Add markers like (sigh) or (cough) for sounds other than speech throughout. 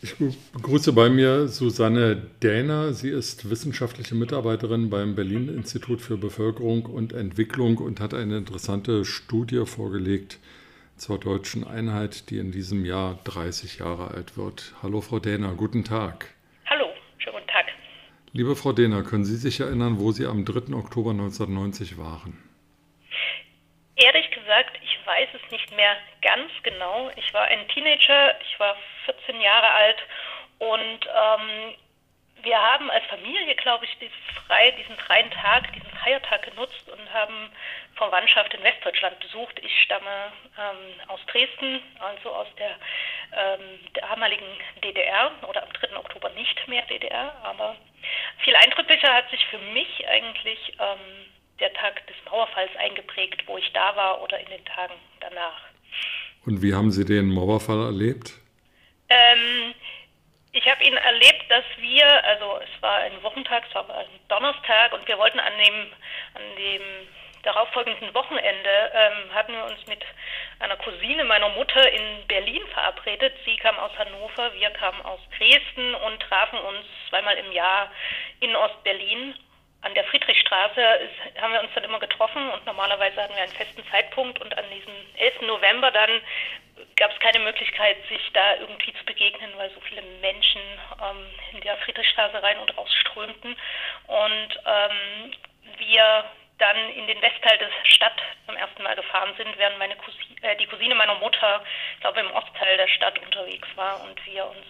Ich begrüße bei mir Susanne Dähner. Sie ist wissenschaftliche Mitarbeiterin beim Berlin Institut für Bevölkerung und Entwicklung und hat eine interessante Studie vorgelegt zur deutschen Einheit, die in diesem Jahr 30 Jahre alt wird. Hallo Frau Dähner, guten Tag. Hallo, schönen guten Tag. Liebe Frau Dehner, können Sie sich erinnern, wo Sie am 3. Oktober 1990 waren? Weiß es nicht mehr ganz genau. Ich war ein Teenager, ich war 14 Jahre alt und ähm, wir haben als Familie, glaube ich, diesen, frei, diesen freien Tag, diesen Feiertag genutzt und haben Verwandtschaft in Westdeutschland besucht. Ich stamme ähm, aus Dresden, also aus der ähm, damaligen DDR oder am 3. Oktober nicht mehr DDR, aber viel eindrücklicher hat sich für mich eigentlich ähm, der Tag des Mauerfalls eingeprägt, wo ich da war oder in den Tagen danach. Und wie haben Sie den Mauerfall erlebt? Ähm, ich habe ihn erlebt, dass wir, also es war ein Wochentag, es war ein Donnerstag und wir wollten an dem, an dem darauffolgenden Wochenende ähm, hatten wir uns mit einer Cousine meiner Mutter in Berlin verabredet. Sie kam aus Hannover, wir kamen aus Dresden und trafen uns zweimal im Jahr in Ostberlin an der Friedrichstraße ist, haben wir uns dann immer getroffen und normalerweise hatten wir einen festen Zeitpunkt und an diesem 11. November dann gab es keine Möglichkeit, sich da irgendwie zu begegnen, weil so viele Menschen ähm, in der Friedrichstraße rein und raus strömten und ähm, wir dann in den Westteil der Stadt zum ersten Mal gefahren sind, während meine Cousine, äh, die Cousine meiner Mutter, glaube im Ostteil der Stadt unterwegs war und wir uns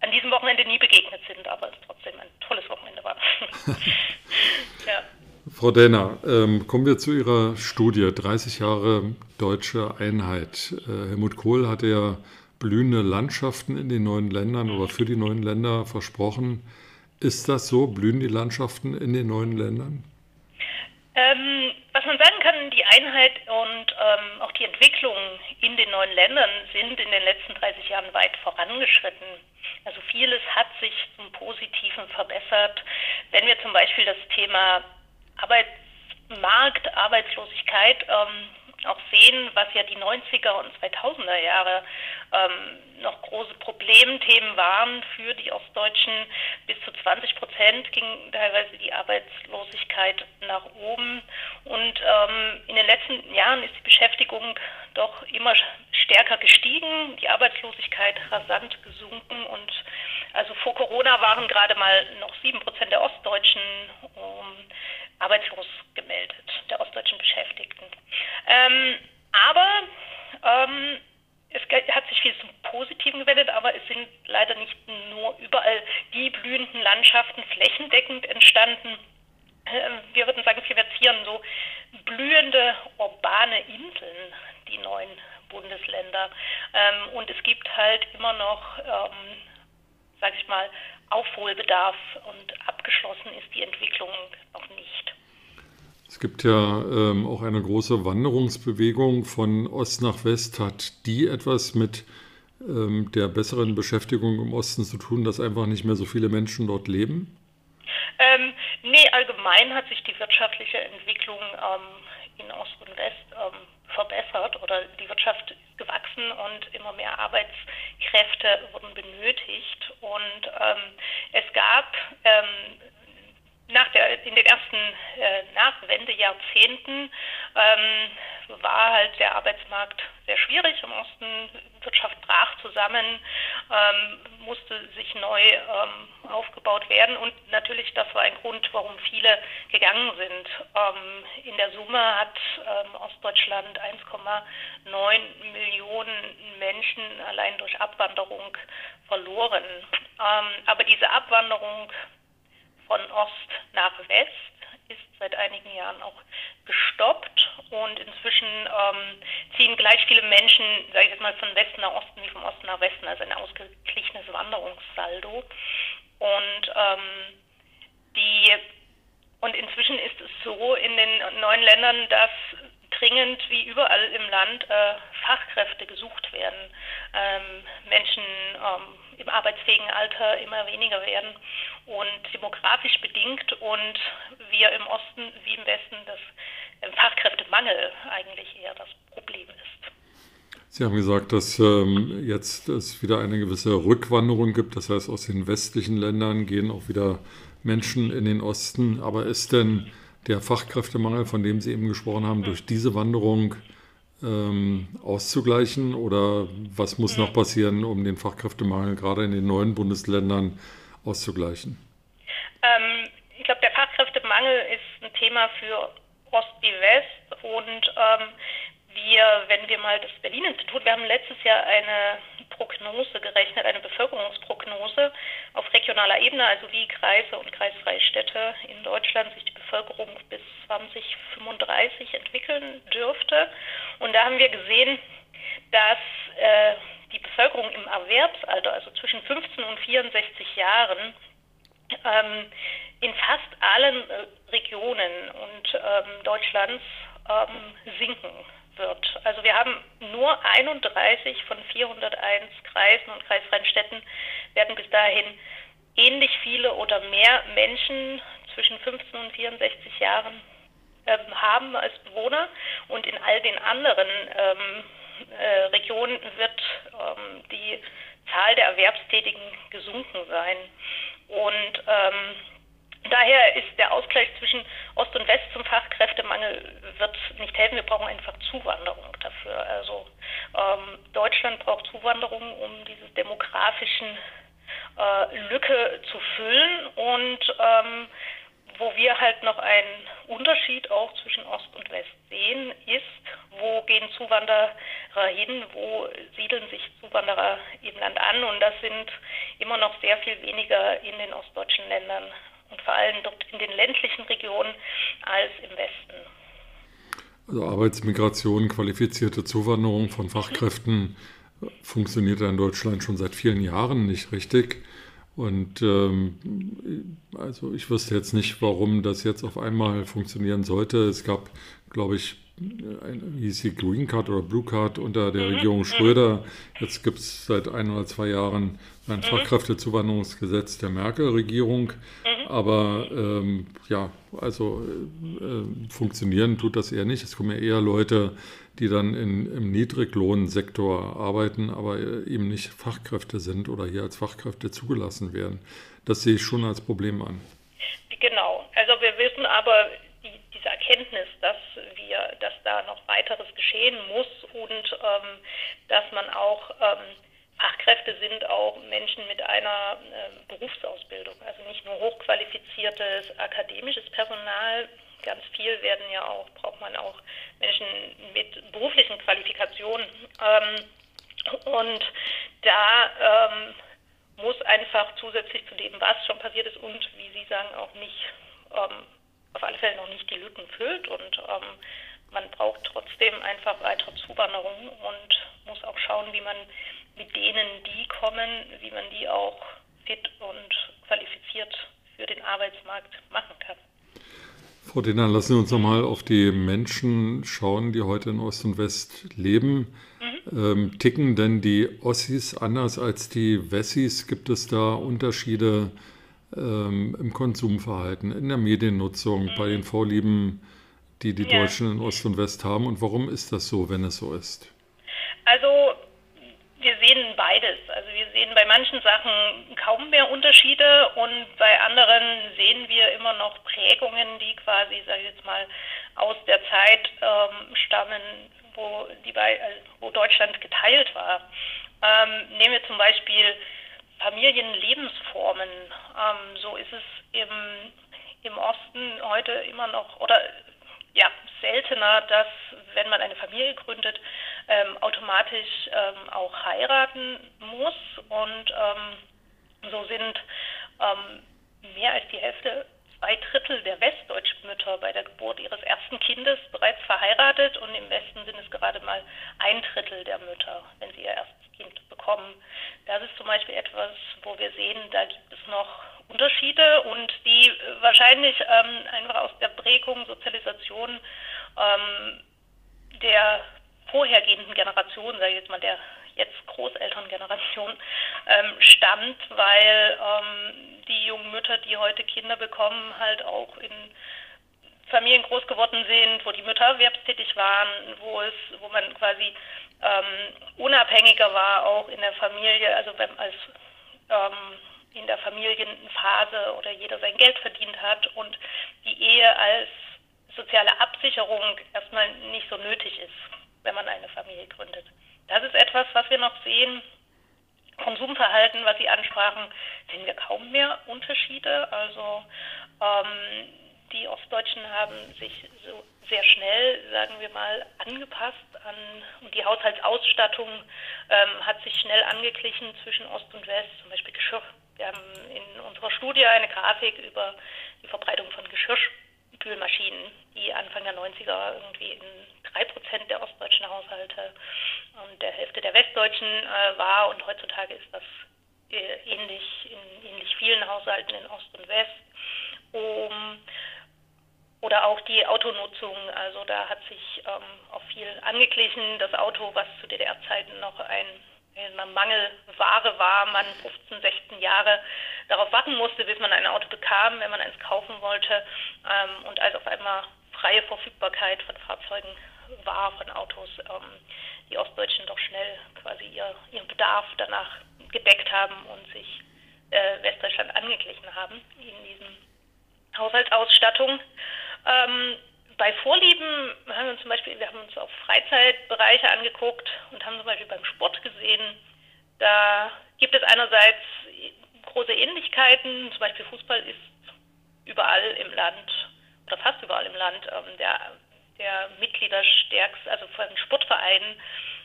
an diesem Wochenende nie begegnet sind, aber es trotzdem ein tolles Wochenende war. (laughs) ja. Frau Dehner, ähm, kommen wir zu Ihrer Studie 30 Jahre deutsche Einheit. Äh, Helmut Kohl hatte ja blühende Landschaften in den neuen Ländern oder für die neuen Länder versprochen. Ist das so? Blühen die Landschaften in den neuen Ländern? Ähm, was man sagen kann, die Einheit und ähm, auch die Entwicklung in den neuen Ländern sind in den letzten 30 Jahren weit vorangeschritten. Also vieles hat sich zum Positiven verbessert. Wenn wir zum Beispiel das Thema Arbeitsmarkt, Arbeitslosigkeit ähm, auch sehen, was ja die 90er und 2000er Jahre ähm, noch große Problemthemen waren für die Ostdeutschen. Bis zu 20 Prozent ging teilweise die Arbeitslosigkeit nach oben. Und ähm, in den letzten Jahren ist die Beschäftigung doch immer stärker gestiegen, die Arbeitslosigkeit rasant gesunken. Und also vor Corona waren gerade mal noch 7 Prozent der Ostdeutschen ähm, arbeitslos gemeldet, der ostdeutschen Beschäftigten. Ähm, aber ähm, es hat sich viel zum Positiven gewendet, aber es sind leider nicht nur überall die blühenden Landschaften flächendeckend entstanden. Ähm, wir würden sagen, wir verzieren so blühende urbane Inseln, die neuen Bundesländer. Ähm, und es gibt halt immer noch, ähm, sage ich mal, Aufholbedarf und abgeschlossen ist die Entwicklung noch nicht. Es gibt ja ähm, auch eine große Wanderungsbewegung von Ost nach West. Hat die etwas mit ähm, der besseren Beschäftigung im Osten zu tun, dass einfach nicht mehr so viele Menschen dort leben? Ähm, nee, allgemein hat sich die wirtschaftliche Entwicklung ähm, in Ost und West ähm, verbessert oder die Wirtschaft gewachsen und immer mehr Arbeitskräfte wurden benötigt. Und ähm, es gab ähm, nach der, in den ersten äh, Nachwendejahrzehnten ähm, war halt der Arbeitsmarkt sehr schwierig im Osten. Wirtschaft brach zusammen, ähm, musste sich neu ähm, werden und natürlich das war ein Grund, warum viele gegangen sind. Ähm, in der Summe hat ähm, Ostdeutschland 1,9 Millionen Menschen allein durch Abwanderung verloren. Ähm, aber diese Abwanderung von Ost nach West ist seit einigen Jahren auch gestoppt und inzwischen ähm, ziehen gleich viele Menschen, sage ich jetzt mal, von Westen nach Osten wie vom Osten nach Westen, also ein ausgeglichenes Wanderungssaldo. Und ähm, die und inzwischen ist es so in den neuen Ländern, dass dringend wie überall im Land äh, Fachkräfte gesucht werden. Ähm, Menschen ähm, im arbeitsfähigen Alter immer weniger werden und demografisch bedingt und wir im Osten wie im Westen das Fachkräftemangel eigentlich eher das Problem ist. Sie haben gesagt, dass ähm, jetzt es wieder eine gewisse Rückwanderung gibt. Das heißt, aus den westlichen Ländern gehen auch wieder Menschen in den Osten. Aber ist denn der Fachkräftemangel, von dem Sie eben gesprochen haben, durch diese Wanderung ähm, auszugleichen? Oder was muss noch passieren, um den Fachkräftemangel gerade in den neuen Bundesländern auszugleichen? Ähm, ich glaube, der Fachkräftemangel ist ein Thema für Ost wie West und ähm, wir, wenn wir mal das Berlin-Institut, wir haben letztes Jahr eine Prognose gerechnet, eine Bevölkerungsprognose auf regionaler Ebene, also wie Kreise und kreisfreie Städte in Deutschland sich die Bevölkerung bis 2035 entwickeln dürfte. Und da haben wir gesehen, dass äh, die Bevölkerung im Erwerbsalter, also zwischen 15 und 64 Jahren, ähm, in fast allen äh, Regionen und ähm, Deutschlands ähm, sinken wird. Also wir haben nur 31 von 401 Kreisen und kreisfreien Städten werden bis dahin ähnlich viele oder mehr Menschen zwischen 15 und 64 Jahren ähm, haben als Bewohner und in all den anderen ähm, äh, Regionen wird ähm, die Zahl der Erwerbstätigen gesunken sein. Und ähm, Daher ist der Ausgleich zwischen Ost und West zum Fachkräftemangel wird nicht helfen. Wir brauchen einfach Zuwanderung dafür. Also ähm, Deutschland braucht Zuwanderung, um diese demografischen äh, Lücke zu füllen und ähm, wo wir halt noch einen Unterschied auch zwischen Ost und West sehen, ist, wo gehen Zuwanderer hin, wo siedeln sich Zuwanderer im Land an und das sind immer noch sehr viel weniger in den ostdeutschen Ländern und vor allem dort in den ländlichen Regionen als im Westen. Also Arbeitsmigration, qualifizierte Zuwanderung von Fachkräften funktioniert in Deutschland schon seit vielen Jahren nicht richtig. Und ähm, also ich wüsste jetzt nicht, warum das jetzt auf einmal funktionieren sollte. Es gab, glaube ich, hieß die Green Card oder Blue Card unter der mhm. Regierung mhm. Schröder. Jetzt gibt es seit ein oder zwei Jahren ein mhm. Fachkräftezuwanderungsgesetz der Merkel-Regierung. Aber ähm, ja, also äh, funktionieren tut das eher nicht. Es kommen ja eher Leute, die dann in, im Niedriglohnsektor arbeiten, aber eben nicht Fachkräfte sind oder hier als Fachkräfte zugelassen werden. Das sehe ich schon als Problem an. Genau. Also wir wissen aber, Erkenntnis, dass wir, dass da noch weiteres geschehen muss und ähm, dass man auch ähm, Fachkräfte sind auch Menschen mit einer äh, Berufsausbildung, also nicht nur hochqualifiziertes akademisches Personal. Ganz viel werden ja auch, braucht man auch Menschen mit beruflichen Qualifikationen. Ähm, und da ähm, muss einfach zusätzlich zu dem, was schon passiert ist und wie Sie sagen, auch nicht ähm, auf alle Fälle noch nicht die Lücken füllt und ähm, man braucht trotzdem einfach weitere Zuwanderung und muss auch schauen, wie man mit denen, die kommen, wie man die auch fit und qualifiziert für den Arbeitsmarkt machen kann. Frau Dehner, lassen Sie uns nochmal auf die Menschen schauen, die heute in Ost und West leben. Mhm. Ähm, ticken denn die Ossis anders als die Wessis? Gibt es da Unterschiede? Ähm, im Konsumverhalten, in der Mediennutzung, mhm. bei den Vorlieben, die die ja. Deutschen in Ost und West haben? Und warum ist das so, wenn es so ist? Also wir sehen beides. Also wir sehen bei manchen Sachen kaum mehr Unterschiede und bei anderen sehen wir immer noch Prägungen, die quasi, sage ich jetzt mal, aus der Zeit ähm, stammen, wo, die bei, äh, wo Deutschland geteilt war. Ähm, nehmen wir zum Beispiel Familienlebensformen. Ähm, so ist es im, im Osten heute immer noch oder ja seltener, dass wenn man eine Familie gründet, ähm, automatisch ähm, auch heiraten muss und ähm, so sind ähm, mehr als die Hälfte zwei Drittel der westdeutschen Mütter bei der Geburt ihres ersten Kindes bereits verheiratet und im Westen sind es gerade mal ein Drittel der Mütter, wenn sie ihr erstes Kind bekommen. Das ist zum Beispiel etwas, wo wir sehen, da gibt es noch Unterschiede und die wahrscheinlich ähm, einfach aus der Prägung, Sozialisation ähm, der vorhergehenden Generation, sage ich jetzt mal der jetzt Großelterngeneration, (laughs) ähm, stammt, weil ähm, die jungen Mütter, die heute Kinder bekommen, halt auch in Familien groß geworden sind, wo die Mütter erwerbstätig waren, wo es, wo man quasi ähm, unabhängiger war, auch in der Familie, also wenn, als ähm, in der Familienphase oder jeder sein Geld verdient hat und die Ehe als soziale Absicherung erstmal nicht so nötig ist, wenn man eine Familie gründet. Das ist etwas, was wir noch sehen. Konsumverhalten, was Sie ansprachen, sehen wir kaum mehr Unterschiede. Also ähm, die Ostdeutschen haben sich so sehr schnell, sagen wir mal, angepasst an und die Haushaltsausstattung ähm, hat sich schnell angeglichen zwischen Ost und West, zum Beispiel Geschirr. Wir haben in unserer Studie eine Grafik über die Verbreitung von Geschirrspülmaschinen, die Anfang der 90er irgendwie in drei Prozent der ostdeutschen Haushalte und der Hälfte der westdeutschen äh, war und heutzutage ist das äh, ähnlich in ähnlich vielen Haushalten in Ost und West. Um, oder auch die Autonutzung, also da hat sich ähm, auch viel angeglichen. Das Auto, was zu DDR-Zeiten noch ein Mangelware war, man 15, 16 Jahre darauf warten musste, bis man ein Auto bekam, wenn man eins kaufen wollte. Ähm, und als auf einmal freie Verfügbarkeit von Fahrzeugen war, von Autos, ähm, die Ostdeutschen doch schnell quasi ihr, ihren Bedarf danach gedeckt haben und sich äh, Westdeutschland angeglichen haben in diesem Haushaltsausstattung. Ähm, bei Vorlieben haben wir uns zum Beispiel, wir haben uns auf Freizeitbereiche angeguckt und haben zum Beispiel beim Sport gesehen, da gibt es einerseits große Ähnlichkeiten, zum Beispiel Fußball ist überall im Land oder fast überall im Land ähm, der, der Mitgliederstärkste, also von Sportvereinen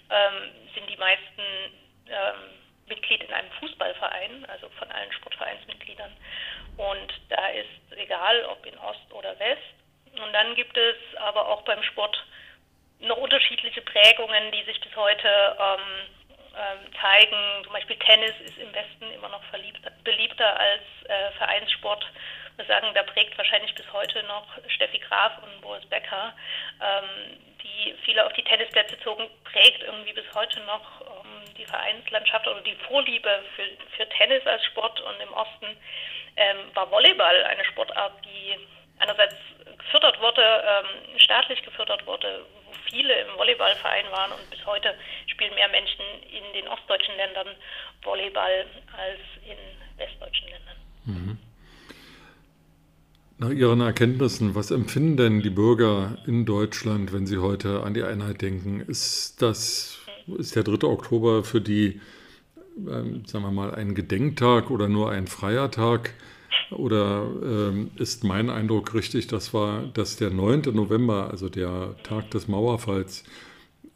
ähm, sind die meisten ähm, Mitglied in einem Fußballverein, also von allen Sportvereinsmitgliedern. Und da ist egal, ob in Ost oder West. Und dann gibt es aber auch beim Sport noch unterschiedliche Prägungen, die sich bis heute ähm, ähm, zeigen. Zum Beispiel Tennis ist im Westen immer noch beliebter als äh, Vereinssport. Wir sagen, da prägt wahrscheinlich bis heute noch Steffi Graf und Boris Becker, ähm, die viele auf die Tennisplätze zogen, prägt irgendwie bis heute noch ähm, die Vereinslandschaft oder die Vorliebe für, für Tennis als Sport. Und im Osten ähm, war Volleyball eine Sportart, die einerseits gefördert wurde, ähm, staatlich gefördert wurde, wo viele im Volleyballverein waren und bis heute spielen mehr Menschen in den ostdeutschen Ländern Volleyball als in westdeutschen Ländern. Mhm. Nach Ihren Erkenntnissen, was empfinden denn die Bürger in Deutschland, wenn sie heute an die Einheit denken? Ist das, ist der 3. Oktober für die, ähm, sagen wir mal, ein Gedenktag oder nur ein freier Tag? Oder ähm, ist mein Eindruck richtig, das war, dass der 9. November, also der Tag des Mauerfalls,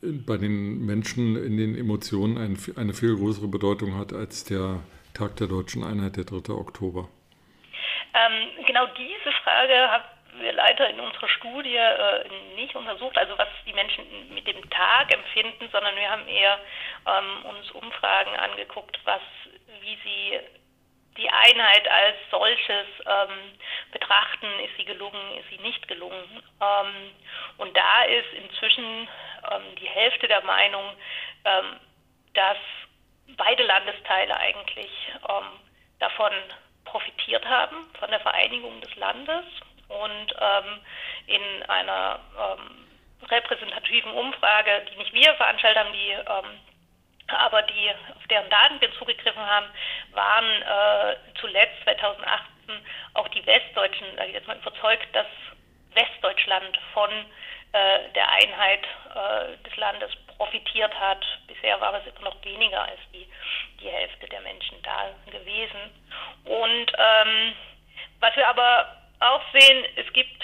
bei den Menschen in den Emotionen ein, eine viel größere Bedeutung hat als der Tag der deutschen Einheit, der 3. Oktober? Ähm, genau diese Frage haben wir leider in unserer Studie äh, nicht untersucht, also was die Menschen mit dem Tag empfinden, sondern wir haben eher ähm, uns Umfragen angeguckt, was, wie sie die Einheit als solches ähm, betrachten, ist sie gelungen, ist sie nicht gelungen. Ähm, und da ist inzwischen ähm, die Hälfte der Meinung, ähm, dass beide Landesteile eigentlich ähm, davon profitiert haben, von der Vereinigung des Landes. Und ähm, in einer repräsentativen Umfrage, die nicht wir veranstaltet haben, die aber die, auf deren Daten wir zugegriffen haben, waren äh, zuletzt 2018 auch die Westdeutschen, sage ich jetzt mal, überzeugt, dass Westdeutschland von äh, der Einheit äh, des Landes profitiert hat. Bisher war es immer noch weniger als die, die Hälfte der Menschen da gewesen. Und ähm, was wir aber auch sehen, es gibt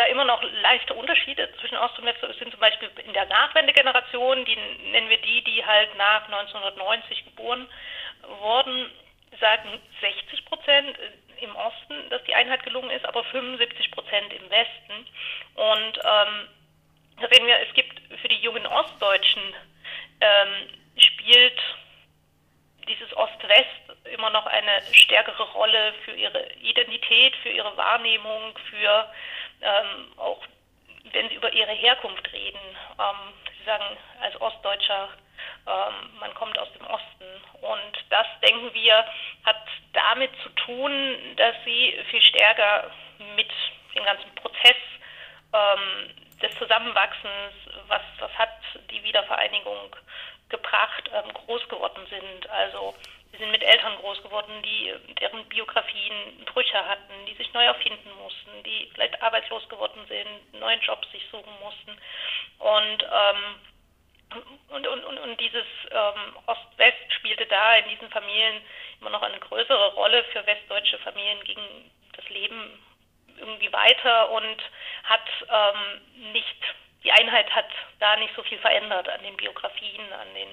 da immer noch leichte Unterschiede zwischen Ost und West. Es sind zum Beispiel in der Nachwendegeneration, die nennen wir die, die halt nach 1990 geboren wurden, sagen 60 Prozent im Osten, dass die Einheit gelungen ist, aber 75 Prozent im Westen. Und ähm, da sehen wir, es gibt für die jungen Ostdeutschen ähm, spielt dieses Ost-West immer noch eine stärkere Rolle für ihre Identität, für ihre Wahrnehmung, für ähm, auch wenn sie über ihre Herkunft reden. Ähm, sie sagen als Ostdeutscher, ähm, man kommt aus dem Osten. Und das, denken wir, hat damit zu tun, dass sie viel stärker mit dem ganzen Prozess ähm, des Zusammenwachsens, was, was hat die Wiedervereinigung gebracht, ähm, groß geworden sind. Also wir sind mit Eltern groß geworden, die deren Biografien Brüche hatten, die sich neu erfinden mussten, die vielleicht arbeitslos geworden sind, neuen Jobs sich suchen mussten. Und ähm, und, und, und, und dieses ähm, Ost-West spielte da in diesen Familien immer noch eine größere Rolle. Für westdeutsche Familien ging das Leben irgendwie weiter und hat ähm, nicht, die Einheit hat da nicht so viel verändert an den Biografien, an den,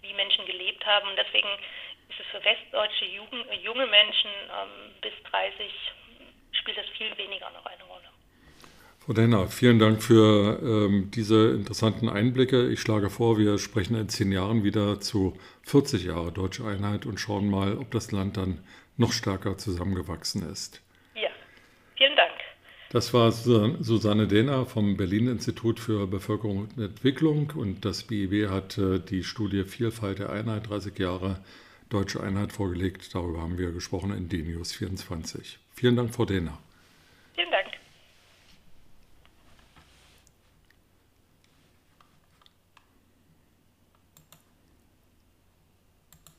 wie Menschen gelebt haben. Und deswegen ist es für westdeutsche Jugend, junge Menschen ähm, bis 30 spielt das viel weniger noch eine Rolle. Frau Denner, vielen Dank für ähm, diese interessanten Einblicke. Ich schlage vor, wir sprechen in zehn Jahren wieder zu 40 Jahre Deutsche Einheit und schauen mal, ob das Land dann noch stärker zusammengewachsen ist. Ja, vielen Dank. Das war Susanne Dehner vom Berlin Institut für Bevölkerung und Entwicklung und das BIW hat äh, die Studie Vielfalt der Einheit 30 Jahre Deutsche Einheit vorgelegt. Darüber haben wir gesprochen in DNews 24. Vielen Dank, Frau Dehner. Vielen Dank.